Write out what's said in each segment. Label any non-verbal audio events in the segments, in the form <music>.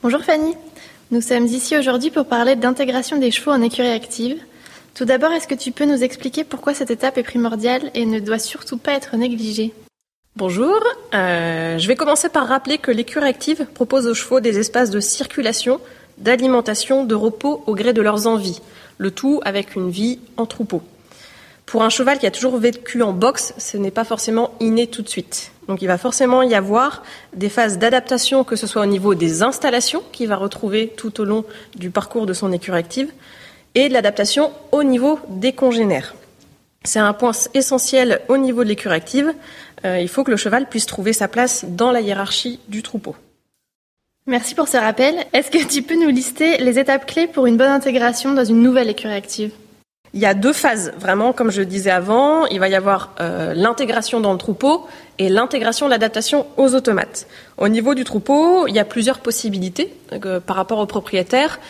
Bonjour Fanny, nous sommes ici aujourd'hui pour parler d'intégration des chevaux en écurie active. Tout d'abord, est-ce que tu peux nous expliquer pourquoi cette étape est primordiale et ne doit surtout pas être négligée? Bonjour, euh, je vais commencer par rappeler que l'écurie active propose aux chevaux des espaces de circulation, d'alimentation, de repos au gré de leurs envies, le tout avec une vie en troupeau. Pour un cheval qui a toujours vécu en boxe, ce n'est pas forcément inné tout de suite. Donc il va forcément y avoir des phases d'adaptation, que ce soit au niveau des installations qu'il va retrouver tout au long du parcours de son écurie active, et de l'adaptation au niveau des congénères. C'est un point essentiel au niveau de l'écurie active. Euh, il faut que le cheval puisse trouver sa place dans la hiérarchie du troupeau. Merci pour ce rappel. Est-ce que tu peux nous lister les étapes clés pour une bonne intégration dans une nouvelle écurie active? Il y a deux phases, vraiment, comme je disais avant. Il va y avoir euh, l'intégration dans le troupeau et l'intégration, l'adaptation aux automates. Au niveau du troupeau, il y a plusieurs possibilités euh, par rapport aux propriétaires.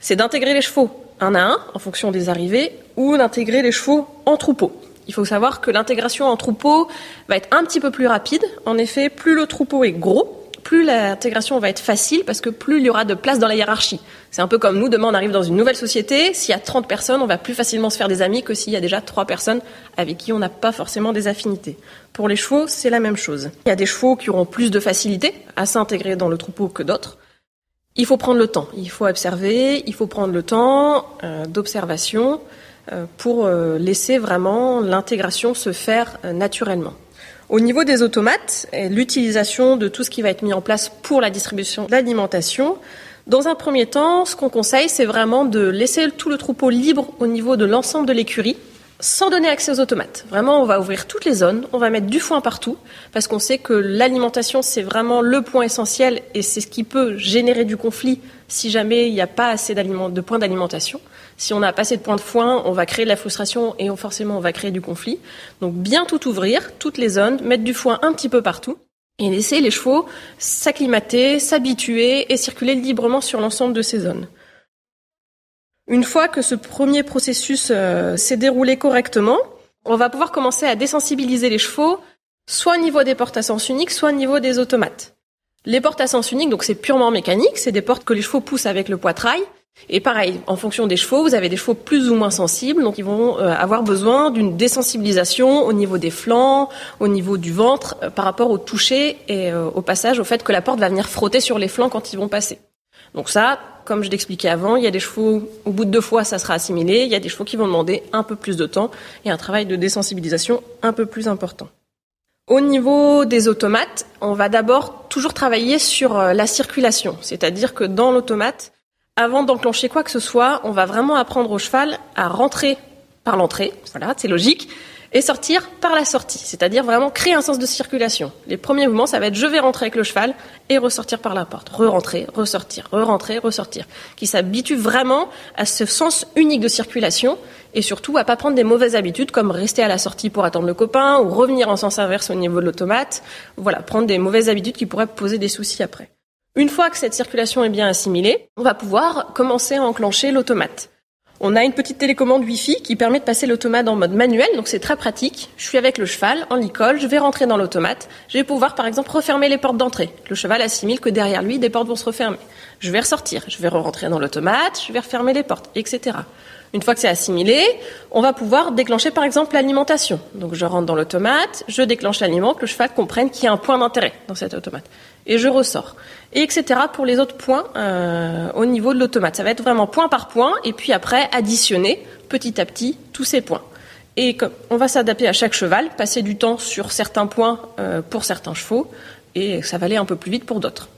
C'est d'intégrer les chevaux un à un, en fonction des arrivées, ou d'intégrer les chevaux en troupeau. Il faut savoir que l'intégration en troupeau va être un petit peu plus rapide. En effet, plus le troupeau est gros, plus l'intégration va être facile parce que plus il y aura de place dans la hiérarchie. C'est un peu comme nous, demain on arrive dans une nouvelle société, s'il y a 30 personnes, on va plus facilement se faire des amis que s'il y a déjà 3 personnes avec qui on n'a pas forcément des affinités. Pour les chevaux, c'est la même chose. Il y a des chevaux qui auront plus de facilité à s'intégrer dans le troupeau que d'autres. Il faut prendre le temps, il faut observer, il faut prendre le temps euh, d'observation euh, pour euh, laisser vraiment l'intégration se faire naturellement. Au niveau des automates, l'utilisation de tout ce qui va être mis en place pour la distribution d'alimentation, dans un premier temps, ce qu'on conseille, c'est vraiment de laisser tout le troupeau libre au niveau de l'ensemble de l'écurie, sans donner accès aux automates. Vraiment, on va ouvrir toutes les zones, on va mettre du foin partout, parce qu'on sait que l'alimentation, c'est vraiment le point essentiel et c'est ce qui peut générer du conflit si jamais il n'y a pas assez de points d'alimentation. Si on n'a pas assez de points de foin, on va créer de la frustration et forcément on va créer du conflit. Donc bien tout ouvrir, toutes les zones, mettre du foin un petit peu partout et laisser les chevaux s'acclimater, s'habituer et circuler librement sur l'ensemble de ces zones. Une fois que ce premier processus euh, s'est déroulé correctement, on va pouvoir commencer à désensibiliser les chevaux, soit au niveau des portes à sens unique, soit au niveau des automates. Les portes à sens unique, donc c'est purement mécanique, c'est des portes que les chevaux poussent avec le poitrail. Et pareil, en fonction des chevaux, vous avez des chevaux plus ou moins sensibles, donc ils vont euh, avoir besoin d'une désensibilisation au niveau des flancs, au niveau du ventre, euh, par rapport au toucher et au passage, au fait que la porte va venir frotter sur les flancs quand ils vont passer. Donc ça, comme je l'expliquais avant, il y a des chevaux, au bout de deux fois, ça sera assimilé. Il y a des chevaux qui vont demander un peu plus de temps et un travail de désensibilisation un peu plus important. Au niveau des automates, on va d'abord toujours travailler sur euh, la circulation. C'est-à-dire que dans l'automate, avant d'enclencher quoi que ce soit, on va vraiment apprendre au cheval à rentrer par l'entrée. Voilà, c'est logique et sortir par la sortie, c'est-à-dire vraiment créer un sens de circulation. Les premiers mouvements, ça va être je vais rentrer avec le cheval et ressortir par la porte, re-rentrer, ressortir, re-rentrer, ressortir, qui s'habitue vraiment à ce sens unique de circulation et surtout à pas prendre des mauvaises habitudes comme rester à la sortie pour attendre le copain ou revenir en sens inverse au niveau de l'automate. Voilà, prendre des mauvaises habitudes qui pourraient poser des soucis après. Une fois que cette circulation est bien assimilée, on va pouvoir commencer à enclencher l'automate. On a une petite télécommande Wi-Fi qui permet de passer l'automate en mode manuel, donc c'est très pratique. Je suis avec le cheval en licol, je vais rentrer dans l'automate, je vais pouvoir par exemple refermer les portes d'entrée. Le cheval assimile que derrière lui, des portes vont se refermer. Je vais ressortir, je vais rentrer dans l'automate, je vais refermer les portes, etc. Une fois que c'est assimilé, on va pouvoir déclencher par exemple l'alimentation. Donc je rentre dans l'automate, je déclenche l'aliment, que le cheval comprenne qu'il y a un point d'intérêt dans cette automate. Et je ressors et etc. pour les autres points euh, au niveau de l'automate. Ça va être vraiment point par point, et puis après additionner petit à petit tous ces points. Et on va s'adapter à chaque cheval, passer du temps sur certains points euh, pour certains chevaux, et ça va aller un peu plus vite pour d'autres.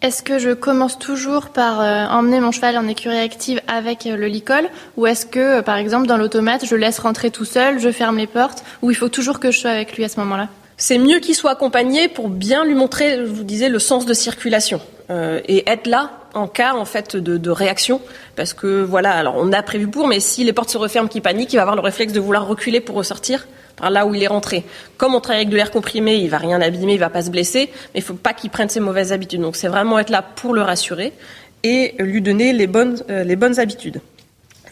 Est-ce que je commence toujours par euh, emmener mon cheval en écurie active avec le licol ou est-ce que, par exemple, dans l'automate, je laisse rentrer tout seul, je ferme les portes ou il faut toujours que je sois avec lui à ce moment-là? C'est mieux qu'il soit accompagné pour bien lui montrer, je vous disais, le sens de circulation euh, et être là en cas en fait de, réaction, parce que voilà, alors on a prévu pour, mais si les portes se referment, qu'il panique, il va avoir le réflexe de vouloir reculer pour ressortir par là où il est rentré. Comme on travaille avec de l'air comprimé, il va rien abîmer, il va pas se blesser, mais il faut pas qu'il prenne ses mauvaises habitudes. Donc c'est vraiment être là pour le rassurer et lui donner les bonnes, euh, les bonnes habitudes.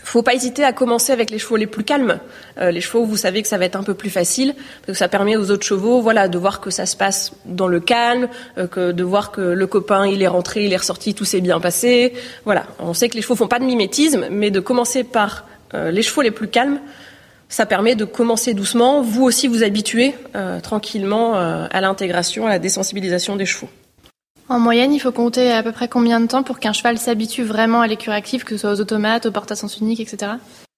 Faut pas hésiter à commencer avec les chevaux les plus calmes, euh, les chevaux où vous savez que ça va être un peu plus facile, parce que ça permet aux autres chevaux, voilà, de voir que ça se passe dans le calme, euh, que de voir que le copain il est rentré, il est ressorti, tout s'est bien passé. Voilà, on sait que les chevaux font pas de mimétisme, mais de commencer par euh, les chevaux les plus calmes, ça permet de commencer doucement, vous aussi vous habituer tranquillement à l'intégration, à la désensibilisation des chevaux. En moyenne, il faut compter à peu près combien de temps pour qu'un cheval s'habitue vraiment à l'écurie active, que ce soit aux automates, aux portes à sens unique, etc.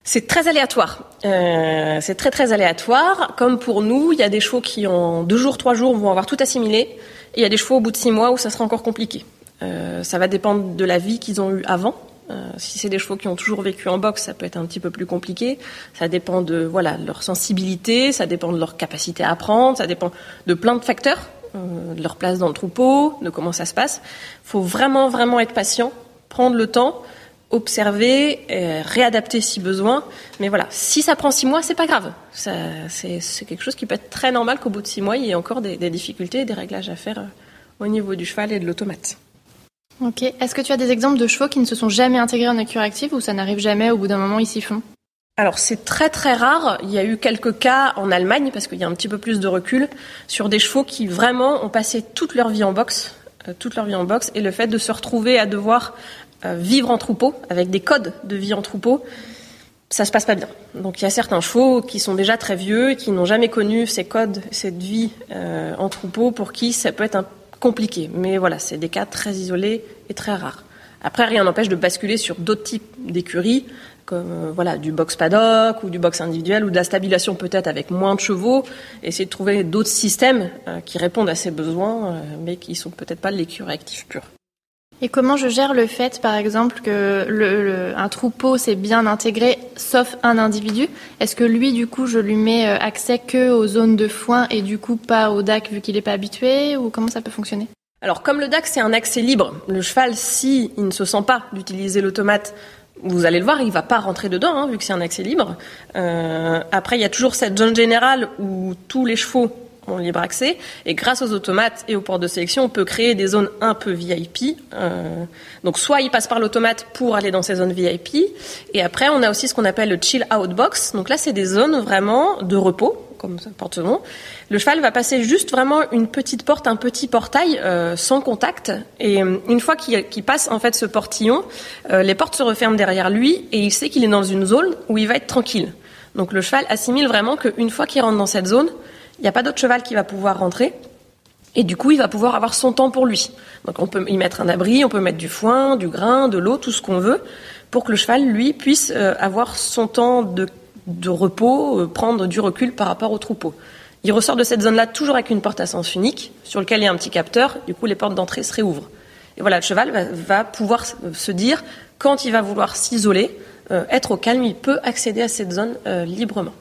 C'est très aléatoire. Euh, c'est très très aléatoire. Comme pour nous, il y a des chevaux qui en deux jours, trois jours vont avoir tout assimilé. Et il y a des chevaux au bout de six mois où ça sera encore compliqué. Euh, ça va dépendre de la vie qu'ils ont eue avant. Euh, si c'est des chevaux qui ont toujours vécu en boxe, ça peut être un petit peu plus compliqué. Ça dépend de voilà leur sensibilité, ça dépend de leur capacité à apprendre, ça dépend de plein de facteurs. Euh, de leur place dans le troupeau, de comment ça se passe. Il faut vraiment, vraiment être patient, prendre le temps, observer, réadapter si besoin. Mais voilà, si ça prend six mois, c'est pas grave. C'est quelque chose qui peut être très normal qu'au bout de six mois, il y ait encore des, difficultés, des réglages à faire euh, au niveau du cheval et de l'automate. Ok. Est-ce que tu as des exemples de chevaux qui ne se sont jamais intégrés en écurie active ou ça n'arrive jamais, au bout d'un moment, ils s'y font? Alors c'est très très rare. Il y a eu quelques cas en Allemagne parce qu'il y a un petit peu plus de recul sur des chevaux qui vraiment ont passé toute leur vie en boxe, euh, toute leur vie en boxe, et le fait de se retrouver à devoir euh, vivre en troupeau avec des codes de vie en troupeau, ça se passe pas bien. Donc il y a certains chevaux qui sont déjà très vieux, qui n'ont jamais connu ces codes, cette vie euh, en troupeau, pour qui ça peut être compliqué. Mais voilà, c'est des cas très isolés et très rares. Après, rien n'empêche de basculer sur d'autres types d'écuries comme euh, voilà du box paddock ou du box individuel ou de la stabilisation peut-être avec moins de chevaux, essayer de trouver d'autres systèmes euh, qui répondent à ces besoins, euh, mais qui sont peut-être pas l'écurie active pure. Et comment je gère le fait, par exemple, que le, un troupeau s'est bien intégré, sauf un individu? Est-ce que lui, du coup, je lui mets accès que aux zones de foin et du coup pas au DAC vu qu'il n'est pas habitué? Ou comment ça peut fonctionner? Alors comme le DAC c'est un accès libre, le cheval si il ne se sent pas d'utiliser l'automate vous allez le voir, il va pas rentrer dedans, hein, vu que c'est un accès libre. Euh, après, il y a toujours cette zone générale où tous les chevaux ont libre accès. Et grâce aux automates et aux portes de sélection, on peut créer des zones un peu VIP. Euh, donc, soit il passe par l'automate pour aller dans ces zones VIP. Et après, on a aussi ce qu'on appelle le chill out box. Donc là, c'est des zones vraiment de repos comme porte nom. Le cheval va passer juste vraiment une petite porte, un petit portail euh, sans contact. Et euh, une fois qu'il passe en fait ce portillon, euh, les portes se referment derrière lui et il sait qu'il est dans une zone où il va être tranquille. Donc le cheval assimile vraiment qu'une fois qu'il rentre dans cette zone, il n'y a pas d'autre cheval qui va pouvoir rentrer. Et du coup, il va pouvoir avoir son temps pour lui. Donc on peut y mettre un abri, on peut mettre du foin, du grain, de l'eau, tout ce qu'on veut, pour que le cheval, lui, puisse avoir son temps de de repos, euh, prendre du recul par rapport au troupeau. Il ressort de cette zone-là toujours avec une porte à sens unique, sur lequel il y a un petit capteur, du coup les portes d'entrée se réouvrent. Et voilà, le cheval va, pouvoir se dire, quand il va vouloir s'isoler, euh, être au calme, il peut accéder à cette zone euh, librement.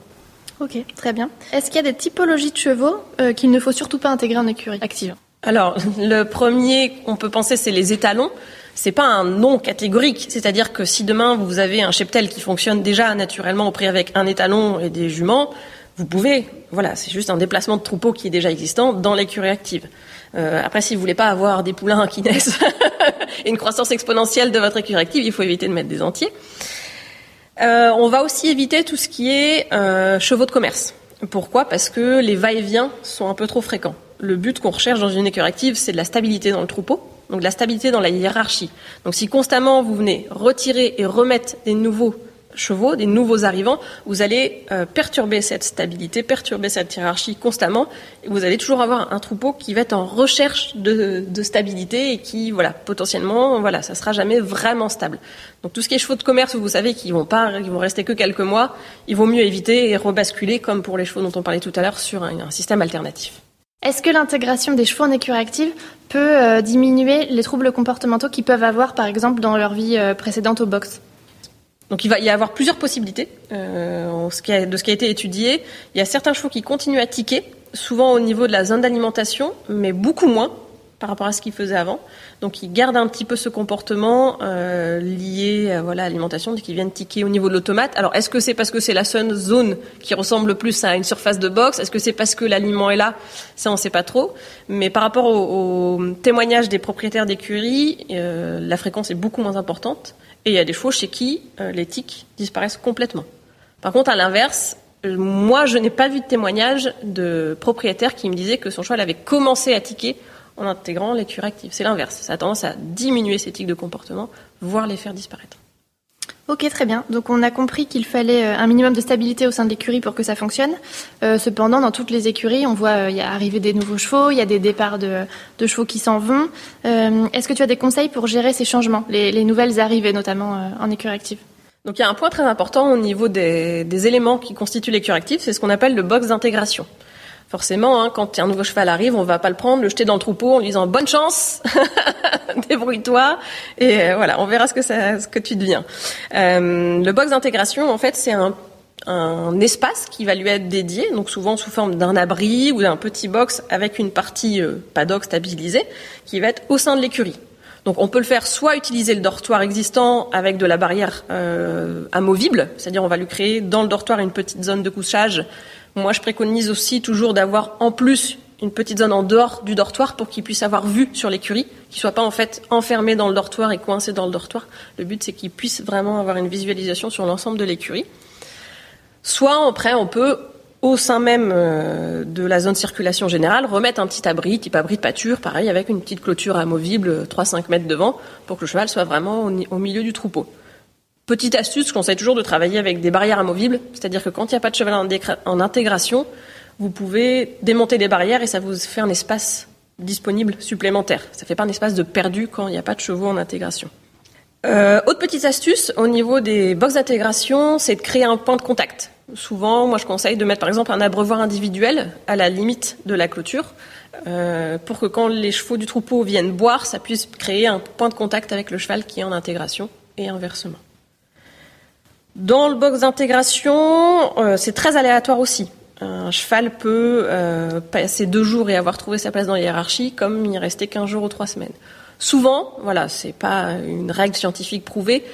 Ok, très bien. Est-ce qu'il y a des typologies de chevaux qu'il ne faut surtout pas intégrer en écurie active? Alors, <laughs> le premier qu'on peut penser, c'est les étalons c'est pas un non catégorique. C'est-à-dire que si demain vous avez un cheptel qui fonctionne déjà naturellement au prix avec un étalon et des juments, vous pouvez, voilà, c'est juste un déplacement de troupeau qui est déjà existant dans l'écurie active. Euh, après, si vous voulez pas avoir des poulains qui <laughs> naissent et une croissance exponentielle de votre écurie active, il faut éviter de mettre des entiers. Euh, on va aussi éviter tout ce qui est euh, chevaux de commerce. Pourquoi? Parce que les va-et-vient sont un peu trop fréquents. Le but qu'on recherche dans une écurie active, c'est de la stabilité dans le troupeau donc la stabilité dans la hiérarchie. Donc si constamment vous venez retirer et remettre des nouveaux chevaux, des nouveaux arrivants, vous allez euh, perturber cette stabilité, perturber cette hiérarchie constamment, et vous allez toujours avoir un troupeau qui va être en recherche de, stabilité et qui, voilà, potentiellement, voilà, ça sera jamais vraiment stable. Donc tout ce qui est chevaux de commerce, vous savez qu'ils vont pas, qu'ils vont rester que quelques mois, il vaut mieux éviter et rebasculer, comme pour les chevaux dont on parlait tout à l'heure, sur un système alternatif. Est-ce que l'intégration des chevaux en écurie active peut euh, diminuer les troubles comportementaux qu'ils peuvent avoir, par exemple, dans leur vie euh, précédente au box donc il va y avoir plusieurs possibilités euh, de ce qui a été étudié. Il y a certains chevaux qui continuent à tiquer, souvent au niveau de la zone d'alimentation, mais beaucoup moins par rapport à ce qu'il faisait avant. Donc il garde un petit peu ce comportement euh, lié à voilà, l'alimentation, dès qu'il viennent tiquer au niveau de l'automate. Alors est-ce que c'est parce que c'est la seule zone qui ressemble le plus à une surface de boxe? Est-ce que c'est parce que l'aliment est là? Ça on sait pas trop. Mais par rapport au, témoignage des propriétaires d'écuries, euh, la fréquence est beaucoup moins importante. Et il y a des chevaux chez qui euh, les tiques disparaissent complètement. Par contre, à l'inverse, moi, je n'ai pas vu de témoignage de propriétaires qui me disaient que son cheval avait commencé à tiquer en intégrant l'écurie active. C'est l'inverse. Ça a tendance à diminuer ces tics de comportement, voire les faire disparaître. Ok, très bien. Donc on a compris qu'il fallait euh, un minimum de stabilité au sein de l'écurie pour que ça fonctionne. Euh, cependant, dans toutes les écuries, on voit euh, il y a arrivé des nouveaux chevaux, il y a des départs de, chevaux qui s'en vont. Est-ce que tu as des conseils pour gérer ces changements, les, nouvelles arrivées notamment en écurie active? Donc il y a un point très important au niveau des, des éléments qui constituent l'écurie active, c'est ce qu'on appelle le box d'intégration forcément, hein, quand un nouveau cheval arrive, on va pas le prendre, le jeter dans le troupeau en lui disant bonne chance, <laughs> débrouille-toi, et euh, voilà, on verra ce que ça, ce que tu deviens. Euh, le box d'intégration, en fait, c'est un, un espace qui va lui être dédié, donc souvent sous forme d'un abri ou d'un petit box avec une partie euh, paddock stabilisée, qui va être au sein de l'écurie. Donc on peut le faire soit utiliser le dortoir existant avec de la barrière euh, amovible, c'est-à-dire on va lui créer dans le dortoir une petite zone de couchage moi, je préconise aussi toujours d'avoir en plus une petite zone en dehors du dortoir pour qu'il puisse avoir vue sur l'écurie, qu'il soit pas en fait enfermé dans le dortoir et coincé dans le dortoir. Le but, c'est qu'il puisse vraiment avoir une visualisation sur l'ensemble de l'écurie. Soit après, on peut au sein même euh, de la zone circulation générale, remettre un petit abri, type abri de pâture, pareil, avec une petite clôture amovible 3-5 mètres devant, pour que le cheval soit vraiment au milieu du troupeau. Petite astuce, je conseille toujours de travailler avec des barrières amovibles, c'est-à-dire que quand il n'y a pas de cheval en, intégration, vous pouvez démonter des barrières et ça vous fait un espace disponible supplémentaire. Ça ne fait pas un espace de perdu quand il n'y a pas de chevaux en intégration. Euh, autre petite astuce au niveau des box d'intégration, c'est de créer un point de contact. Souvent, moi je conseille de mettre par exemple un abreuvoir individuel à la limite de la clôture euh, pour que quand les chevaux du troupeau viennent boire, ça puisse créer un point de contact avec le cheval qui est en intégration et inversement. Dans le box d'intégration, euh, c'est très aléatoire aussi. Un cheval peut euh, passer deux jours et avoir trouvé sa place dans la hiérarchie, comme y rester qu'un jour ou trois semaines. Souvent, voilà, c'est pas une règle scientifique prouvée.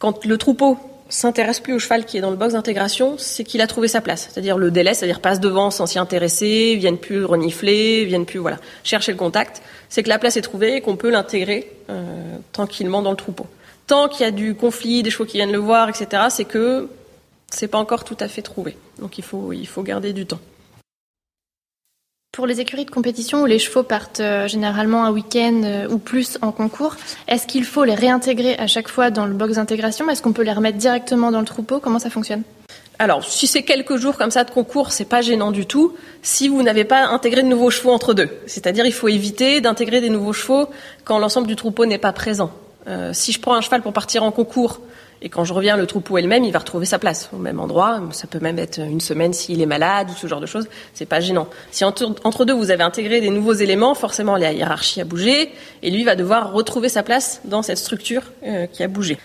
Quand le troupeau s'intéresse plus au cheval qui est dans le box d'intégration, c'est qu'il a trouvé sa place. C'est-à-dire le délai, c'est-à-dire passe devant sans s'y intéresser, viennent plus renifler, viennent plus voilà chercher le contact. C'est que la place est trouvée et qu'on peut l'intégrer euh, tranquillement dans le troupeau tant qu'il y a du conflit, des chevaux qui viennent le voir, etc., c'est que c'est pas encore tout à fait trouvé. Donc il faut, il faut garder du temps. Pour les écuries de compétition où les chevaux partent euh, généralement un week-end euh, ou plus en concours, est-ce qu'il faut les réintégrer à chaque fois dans le box d'intégration? Est-ce qu'on peut les remettre directement dans le troupeau? Comment ça fonctionne? Alors, si c'est quelques jours comme ça de concours, c'est pas gênant du tout. Si vous n'avez pas intégré de nouveaux chevaux entre deux, c'est-à-dire il faut éviter d'intégrer des nouveaux chevaux quand l'ensemble du troupeau n'est pas présent. Euh, si je prends un cheval pour partir en concours et quand je reviens, le troupeau est le même, il va retrouver sa place au même endroit. Ça peut même être une semaine s'il est malade ou ce genre de choses. C'est pas gênant. Si entre, deux vous avez intégré des nouveaux éléments, forcément la hiérarchie a bougé et lui va devoir retrouver sa place dans cette structure euh, qui a bougé.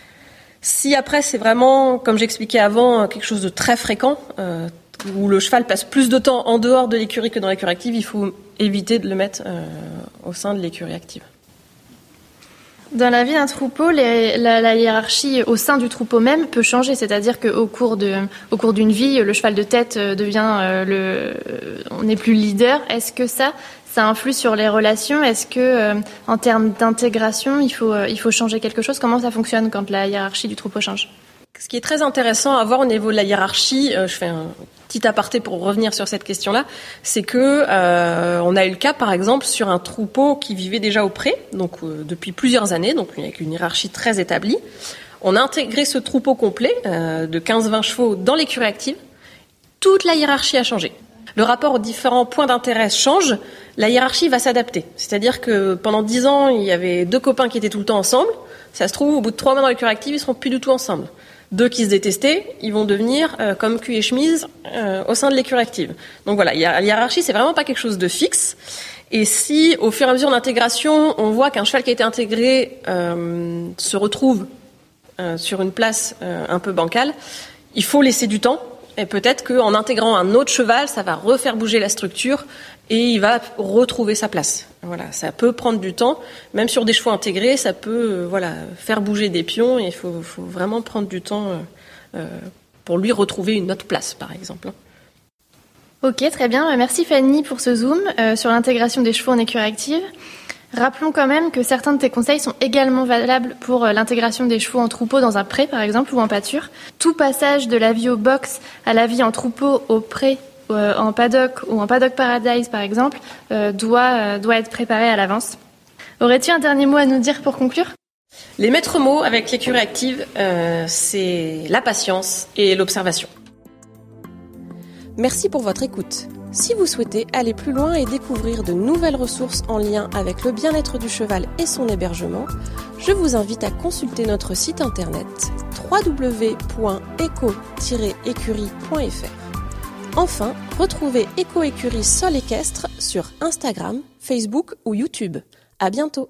Si après c'est vraiment, comme j'expliquais avant, quelque chose de très fréquent, euh, où le cheval passe plus de temps en dehors de l'écurie que dans l'écurie active, il faut éviter de le mettre au sein de l'écurie active. Dans la vie d'un troupeau, la, hiérarchie au sein du troupeau même peut changer. C'est-à-dire qu'au cours de, au cours d'une vie, le cheval de tête euh, devient euh, le, euh, on n'est plus le leader. Est-ce que ça, ça influe sur les relations? Est-ce que, en termes d'intégration, il faut, il faut changer quelque chose? Comment ça fonctionne quand la hiérarchie du troupeau change? Ce qui est très intéressant à voir au niveau de la hiérarchie, je fais un petit aparté pour revenir sur cette question-là, c'est que euh, on a eu le cas, par exemple, sur un troupeau qui vivait déjà au pré, donc euh, depuis plusieurs années, donc avec une hiérarchie très établie. On a intégré ce troupeau complet euh, de 15-20 chevaux dans l'écurie active. Toute la hiérarchie a changé. Le rapport aux différents points d'intérêt change, la hiérarchie va s'adapter. C'est-à-dire que pendant 10 ans, il y avait deux copains qui étaient tout le temps ensemble. Ça se trouve, au bout de trois mois dans l'écurie active, ils seront plus du tout ensemble deux qui se détestaient, ils vont devenir euh, comme cul et chemise euh, au sein de l'écurie active. Donc voilà, la hiérarchie, c'est vraiment pas quelque chose de fixe. Et si, au fur et à mesure d'intégration, on voit qu'un cheval qui a été intégré euh, se retrouve sur une place un peu bancale, il faut laisser du temps. Et peut-être qu'en intégrant un autre cheval, ça va refaire bouger la structure et il va retrouver sa place. Voilà, ça peut prendre du temps, même sur des chevaux intégrés, ça peut euh, voilà faire bouger des pions. Et il faut, vraiment prendre du temps euh, euh, pour lui retrouver une autre place, par exemple. Hein. Ok, très bien. Merci Fanny pour ce zoom sur l'intégration des chevaux en écurie active. Rappelons quand même que certains de tes conseils sont également valables pour l'intégration des chevaux en troupeau dans un pré, par exemple, ou en pâture. Tout passage de la vie au box à la vie en troupeau au pré en paddock ou en paddock paradise par exemple euh, doit, euh, doit être préparé à l'avance. Aurais-tu un dernier mot à nous dire pour conclure? Les maîtres mots avec l'écurie active, c'est la patience et l'observation. Merci pour votre écoute. Si vous souhaitez aller plus loin et découvrir de nouvelles ressources en lien avec le bien-être du cheval et son hébergement, je vous invite à consulter notre site internet www.eco-écurie.fr. Enfin, retrouvez Éco-Écurie Sol Équestre sur Instagram, Facebook ou YouTube. À bientôt!